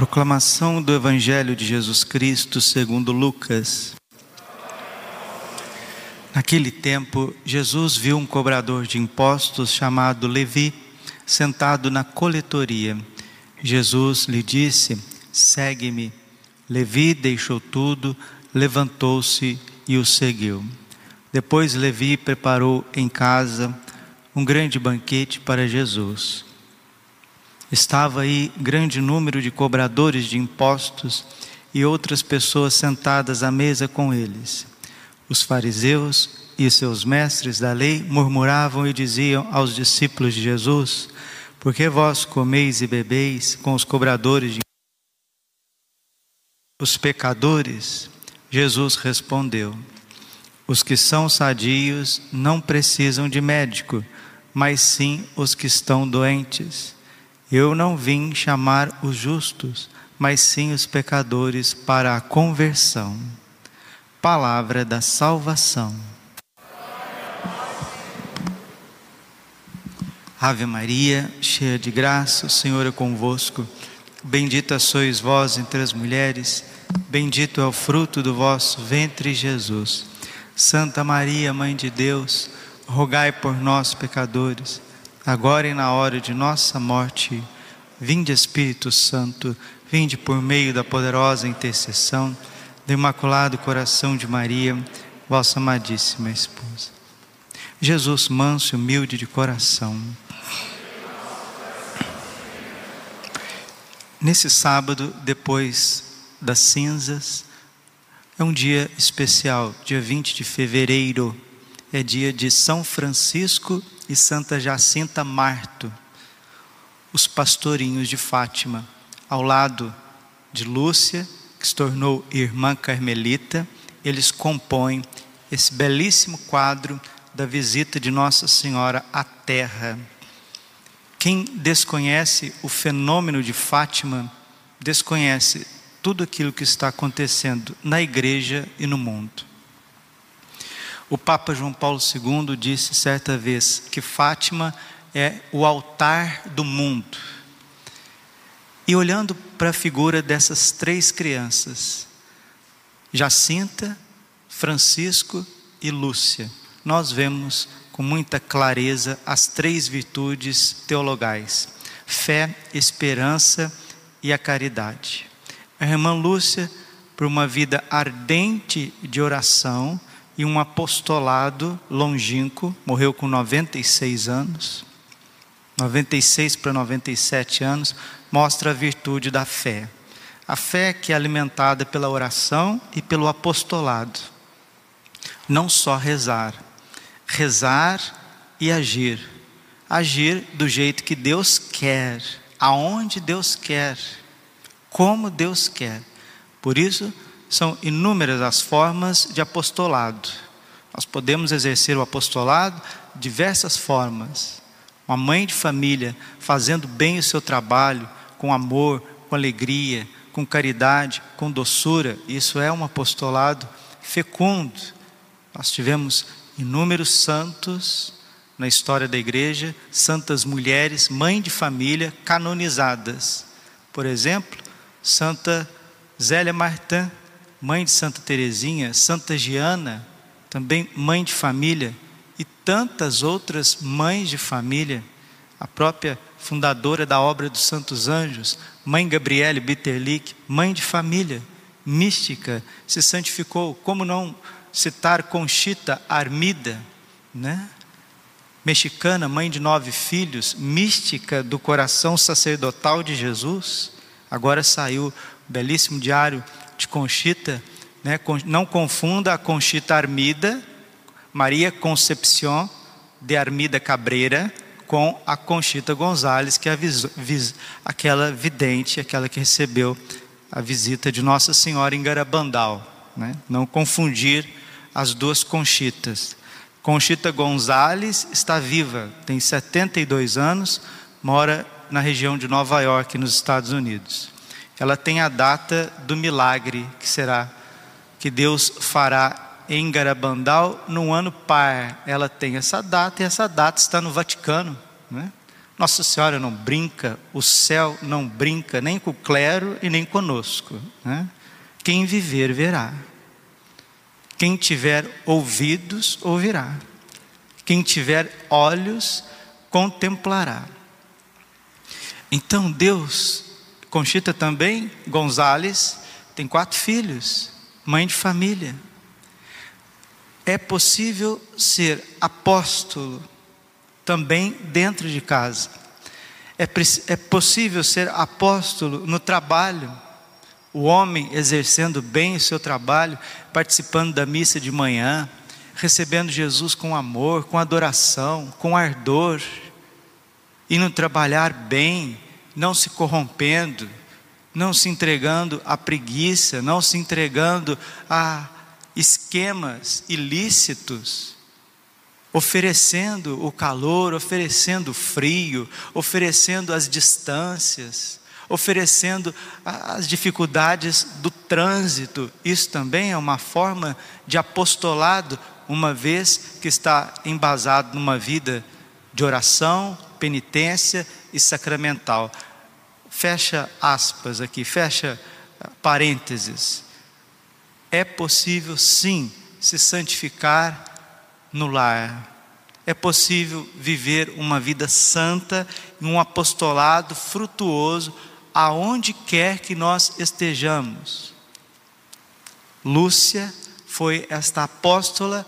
Proclamação do Evangelho de Jesus Cristo segundo Lucas. Naquele tempo, Jesus viu um cobrador de impostos chamado Levi sentado na coletoria. Jesus lhe disse: Segue-me. Levi deixou tudo, levantou-se e o seguiu. Depois Levi preparou em casa um grande banquete para Jesus. Estava aí grande número de cobradores de impostos e outras pessoas sentadas à mesa com eles. Os fariseus e seus mestres da lei murmuravam e diziam aos discípulos de Jesus: Por que vós comeis e bebeis com os cobradores de os pecadores? Jesus respondeu: Os que são sadios não precisam de médico, mas sim os que estão doentes. Eu não vim chamar os justos, mas sim os pecadores para a conversão. Palavra da salvação. Ave Maria, cheia de graça, o Senhor é convosco. Bendita sois vós entre as mulheres, bendito é o fruto do vosso ventre, Jesus. Santa Maria, Mãe de Deus, rogai por nós, pecadores agora e na hora de nossa morte. Vinde, Espírito Santo, vinde por meio da poderosa intercessão do Imaculado Coração de Maria, vossa amadíssima esposa. Jesus, manso e humilde de coração. Nesse sábado, depois das cinzas, é um dia especial, dia 20 de fevereiro, é dia de São Francisco e Santa Jacinta Marto, os pastorinhos de Fátima, ao lado de Lúcia, que se tornou irmã carmelita, eles compõem esse belíssimo quadro da visita de Nossa Senhora à Terra. Quem desconhece o fenômeno de Fátima, desconhece tudo aquilo que está acontecendo na igreja e no mundo. O Papa João Paulo II disse certa vez que Fátima é o altar do mundo. E olhando para a figura dessas três crianças, Jacinta, Francisco e Lúcia, nós vemos com muita clareza as três virtudes teologais: fé, esperança e a caridade. A irmã Lúcia, por uma vida ardente de oração, e um apostolado longínquo, morreu com 96 anos, 96 para 97 anos, mostra a virtude da fé. A fé que é alimentada pela oração e pelo apostolado. Não só rezar, rezar e agir. Agir do jeito que Deus quer, aonde Deus quer, como Deus quer. Por isso, são inúmeras as formas de apostolado. Nós podemos exercer o apostolado de diversas formas. Uma mãe de família fazendo bem o seu trabalho, com amor, com alegria, com caridade, com doçura, isso é um apostolado fecundo. Nós tivemos inúmeros santos na história da igreja, santas mulheres, mãe de família, canonizadas. Por exemplo, Santa Zélia Martin, mãe de Santa Teresinha, Santa Giana, também mãe de família, e tantas outras mães de família, a própria fundadora da obra dos Santos Anjos, mãe Gabriele Bitterlich, mãe de família, mística, se santificou. Como não citar Conchita Armida, né? Mexicana, mãe de nove filhos, mística do coração sacerdotal de Jesus. Agora saiu o belíssimo diário de Conchita, né? não confunda a Conchita Armida, Maria Concepción de Armida Cabreira, com a Conchita Gonzalez, que é aquela vidente, aquela que recebeu a visita de Nossa Senhora em Garabandal. Né? Não confundir as duas Conchitas. Conchita Gonzalez está viva, tem 72 anos, mora na região de Nova York, nos Estados Unidos ela tem a data do milagre, que será que Deus fará em Garabandal no ano par. Ela tem essa data e essa data está no Vaticano. Né? Nossa Senhora não brinca, o céu não brinca nem com o clero e nem conosco. Né? Quem viver, verá. Quem tiver ouvidos, ouvirá. Quem tiver olhos, contemplará. Então Deus, Conchita também, Gonzales, tem quatro filhos, mãe de família. É possível ser apóstolo também dentro de casa. É, é possível ser apóstolo no trabalho. O homem exercendo bem o seu trabalho, participando da missa de manhã, recebendo Jesus com amor, com adoração, com ardor, indo trabalhar bem, não se corrompendo, não se entregando à preguiça, não se entregando a esquemas ilícitos, oferecendo o calor, oferecendo o frio, oferecendo as distâncias, oferecendo as dificuldades do trânsito. Isso também é uma forma de apostolado, uma vez que está embasado numa vida de oração, penitência e sacramental. Fecha aspas aqui, fecha parênteses. É possível sim se santificar no lar. É possível viver uma vida santa um apostolado frutuoso aonde quer que nós estejamos. Lúcia foi esta apóstola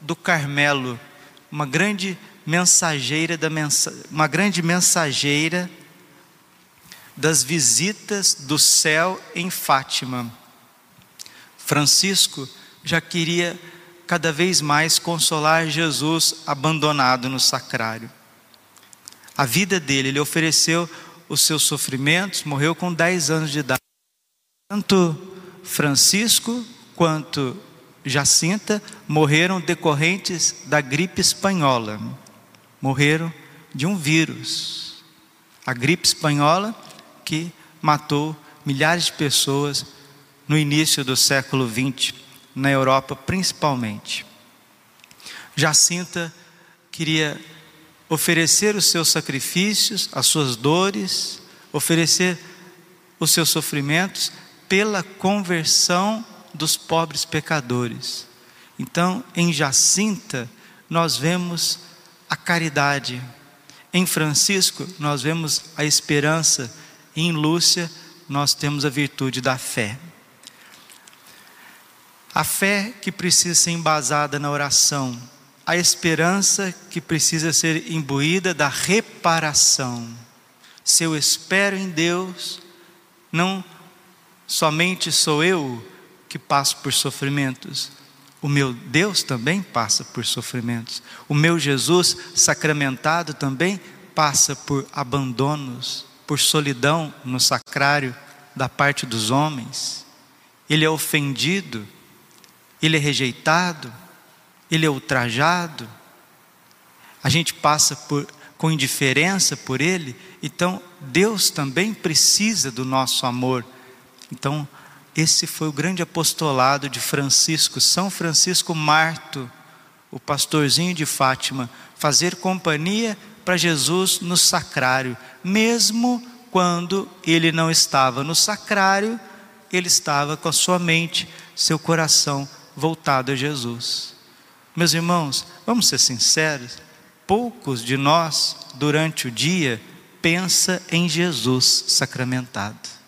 do Carmelo, uma grande mensageira da mensa, uma grande mensageira das visitas do céu em Fátima. Francisco já queria cada vez mais consolar Jesus abandonado no sacrário. A vida dele, ele ofereceu os seus sofrimentos, morreu com 10 anos de idade. Tanto Francisco quanto Jacinta morreram decorrentes da gripe espanhola. Morreram de um vírus. A gripe espanhola que matou milhares de pessoas no início do século XX, na Europa principalmente. Jacinta queria oferecer os seus sacrifícios, as suas dores, oferecer os seus sofrimentos pela conversão dos pobres pecadores. Então, em Jacinta, nós vemos a caridade. Em Francisco, nós vemos a esperança. Em Lúcia, nós temos a virtude da fé. A fé que precisa ser embasada na oração, a esperança que precisa ser imbuída da reparação. Se eu espero em Deus, não somente sou eu que passo por sofrimentos, o meu Deus também passa por sofrimentos. O meu Jesus sacramentado também passa por abandonos, por solidão no sacrário da parte dos homens. Ele é ofendido, ele é rejeitado, ele é ultrajado, a gente passa por, com indiferença por ele, então Deus também precisa do nosso amor. Então, esse foi o grande apostolado de Francisco, São Francisco Marto, o pastorzinho de Fátima, fazer companhia para Jesus no sacrário, mesmo quando ele não estava no sacrário, ele estava com a sua mente, seu coração voltado a Jesus. Meus irmãos, vamos ser sinceros, poucos de nós durante o dia pensa em Jesus sacramentado.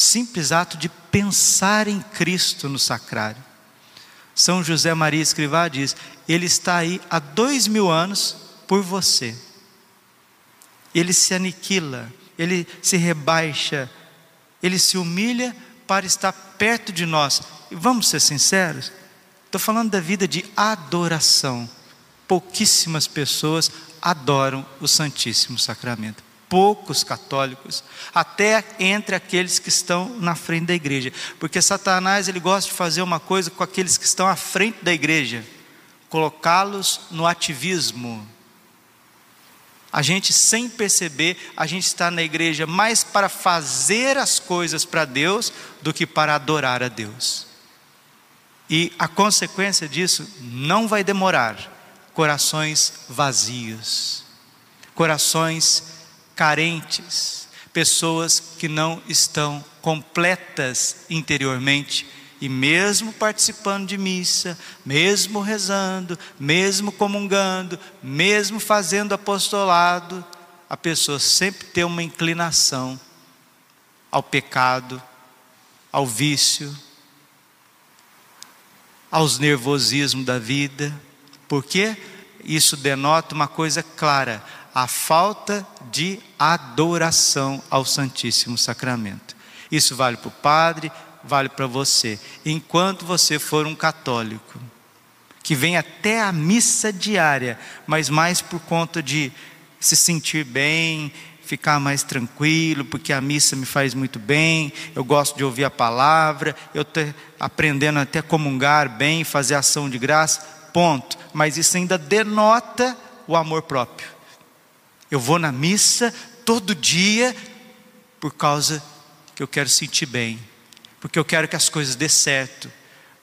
Simples ato de pensar em Cristo no sacrário. São José Maria Escrivá diz: Ele está aí há dois mil anos por você. Ele se aniquila, ele se rebaixa, ele se humilha para estar perto de nós. E vamos ser sinceros, Estou falando da vida de adoração. Pouquíssimas pessoas adoram o Santíssimo Sacramento. Poucos católicos, até entre aqueles que estão na frente da igreja, porque Satanás ele gosta de fazer uma coisa com aqueles que estão à frente da igreja, colocá-los no ativismo. A gente, sem perceber, a gente está na igreja mais para fazer as coisas para Deus do que para adorar a Deus. E a consequência disso não vai demorar corações vazios. corações carentes, pessoas que não estão completas interiormente e mesmo participando de missa, mesmo rezando, mesmo comungando, mesmo fazendo apostolado, a pessoa sempre tem uma inclinação ao pecado, ao vício, aos nervosismos da vida. Porque isso denota uma coisa clara: a falta de adoração ao Santíssimo Sacramento. Isso vale para o padre, vale para você. Enquanto você for um católico, que vem até a missa diária, mas mais por conta de se sentir bem, ficar mais tranquilo, porque a missa me faz muito bem, eu gosto de ouvir a palavra, eu estou aprendendo até comungar bem, fazer ação de graça, ponto. Mas isso ainda denota o amor próprio. Eu vou na missa todo dia por causa que eu quero sentir bem, porque eu quero que as coisas dê certo,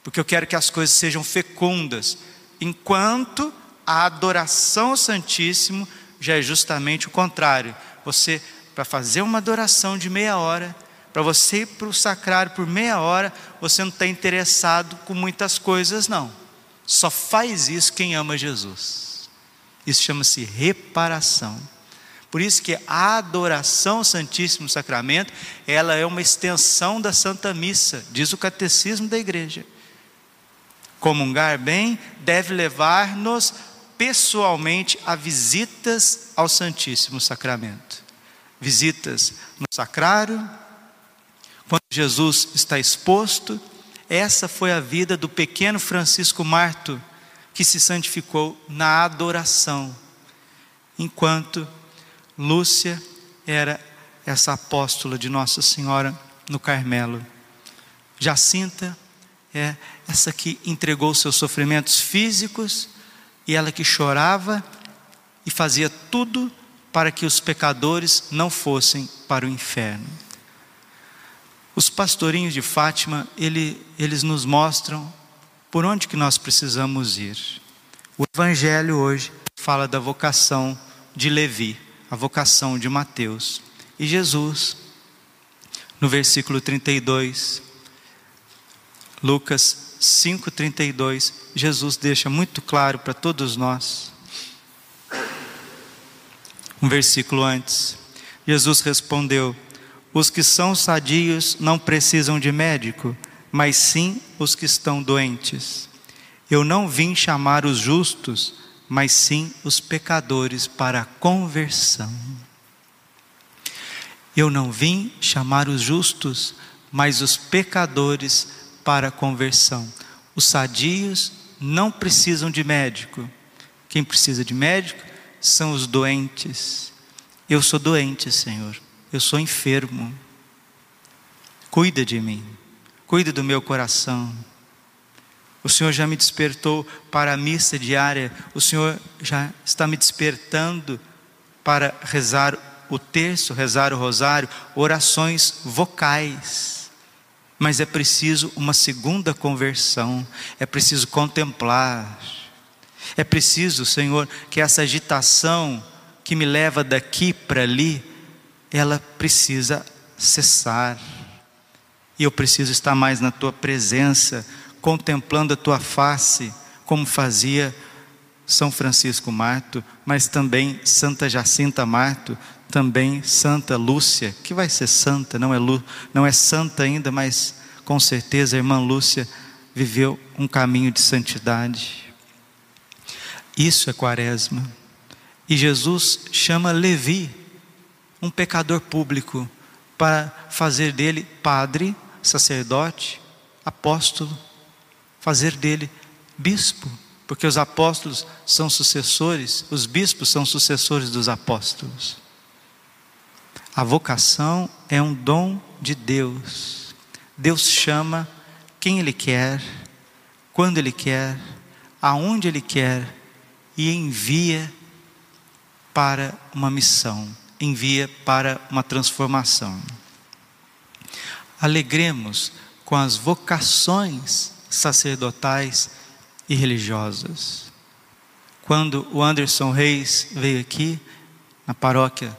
porque eu quero que as coisas sejam fecundas, enquanto a adoração ao Santíssimo já é justamente o contrário. Você, para fazer uma adoração de meia hora, para você ir para o sacrário por meia hora, você não está interessado com muitas coisas, não. Só faz isso quem ama Jesus. Isso chama-se reparação. Por isso que a adoração ao Santíssimo Sacramento, ela é uma extensão da Santa Missa, diz o catecismo da igreja. Comungar bem deve levar-nos pessoalmente a visitas ao Santíssimo Sacramento. Visitas no sacrário, quando Jesus está exposto, essa foi a vida do pequeno Francisco Marto, que se santificou na adoração, enquanto Lúcia era essa apóstola de Nossa Senhora no Carmelo. Jacinta é essa que entregou seus sofrimentos físicos e ela que chorava e fazia tudo para que os pecadores não fossem para o inferno. Os pastorinhos de Fátima, ele, eles nos mostram por onde que nós precisamos ir. O Evangelho hoje fala da vocação de Levi a vocação de Mateus. E Jesus, no versículo 32, Lucas 5,32, Jesus deixa muito claro para todos nós. Um versículo antes, Jesus respondeu: Os que são sadios não precisam de médico, mas sim os que estão doentes. Eu não vim chamar os justos, mas sim os pecadores para a conversão. Eu não vim chamar os justos, mas os pecadores para a conversão. Os sadios não precisam de médico. Quem precisa de médico são os doentes. Eu sou doente, Senhor. Eu sou enfermo. Cuida de mim. Cuida do meu coração. O Senhor já me despertou para a missa diária, o Senhor já está me despertando para rezar o terço, rezar o rosário, orações vocais. Mas é preciso uma segunda conversão, é preciso contemplar, é preciso, Senhor, que essa agitação que me leva daqui para ali, ela precisa cessar. E eu preciso estar mais na tua presença, contemplando a tua face, como fazia São Francisco Marto, mas também Santa Jacinta Marto, também Santa Lúcia, que vai ser santa, não é, Lu, não é santa ainda, mas com certeza a irmã Lúcia viveu um caminho de santidade. Isso é quaresma. E Jesus chama Levi, um pecador público, para fazer dele padre, sacerdote, apóstolo fazer dele bispo, porque os apóstolos são sucessores, os bispos são sucessores dos apóstolos. A vocação é um dom de Deus. Deus chama quem Ele quer, quando Ele quer, aonde Ele quer e envia para uma missão, envia para uma transformação. Alegremos com as vocações sacerdotais e religiosas. Quando o Anderson Reis veio aqui, na paróquia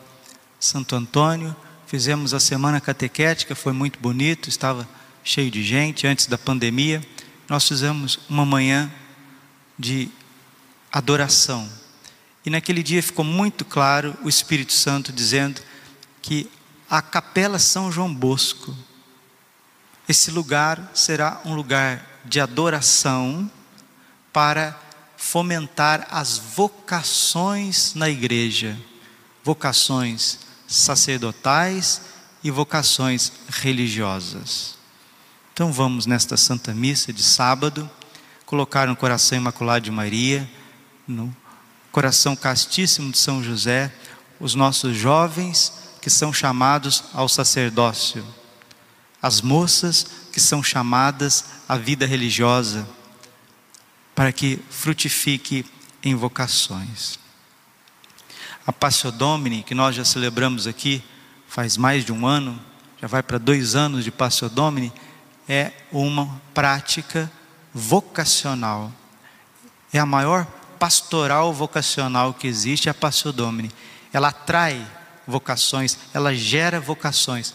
Santo Antônio. Fizemos a semana catequética, foi muito bonito, estava cheio de gente antes da pandemia. Nós fizemos uma manhã de adoração. E naquele dia ficou muito claro o Espírito Santo dizendo que a Capela São João Bosco, esse lugar será um lugar de adoração para fomentar as vocações na igreja, vocações sacerdotais e vocações religiosas. Então vamos nesta Santa Missa de sábado colocar no coração imaculado de Maria, no coração castíssimo de São José, os nossos jovens que são chamados ao sacerdócio, as moças que são chamadas à vida religiosa, para que frutifique em vocações. A Passio Domini, que nós já celebramos aqui faz mais de um ano, já vai para dois anos de Passio Domini, é uma prática vocacional. É a maior pastoral vocacional que existe, a Passio Domini. Ela atrai vocações, ela gera vocações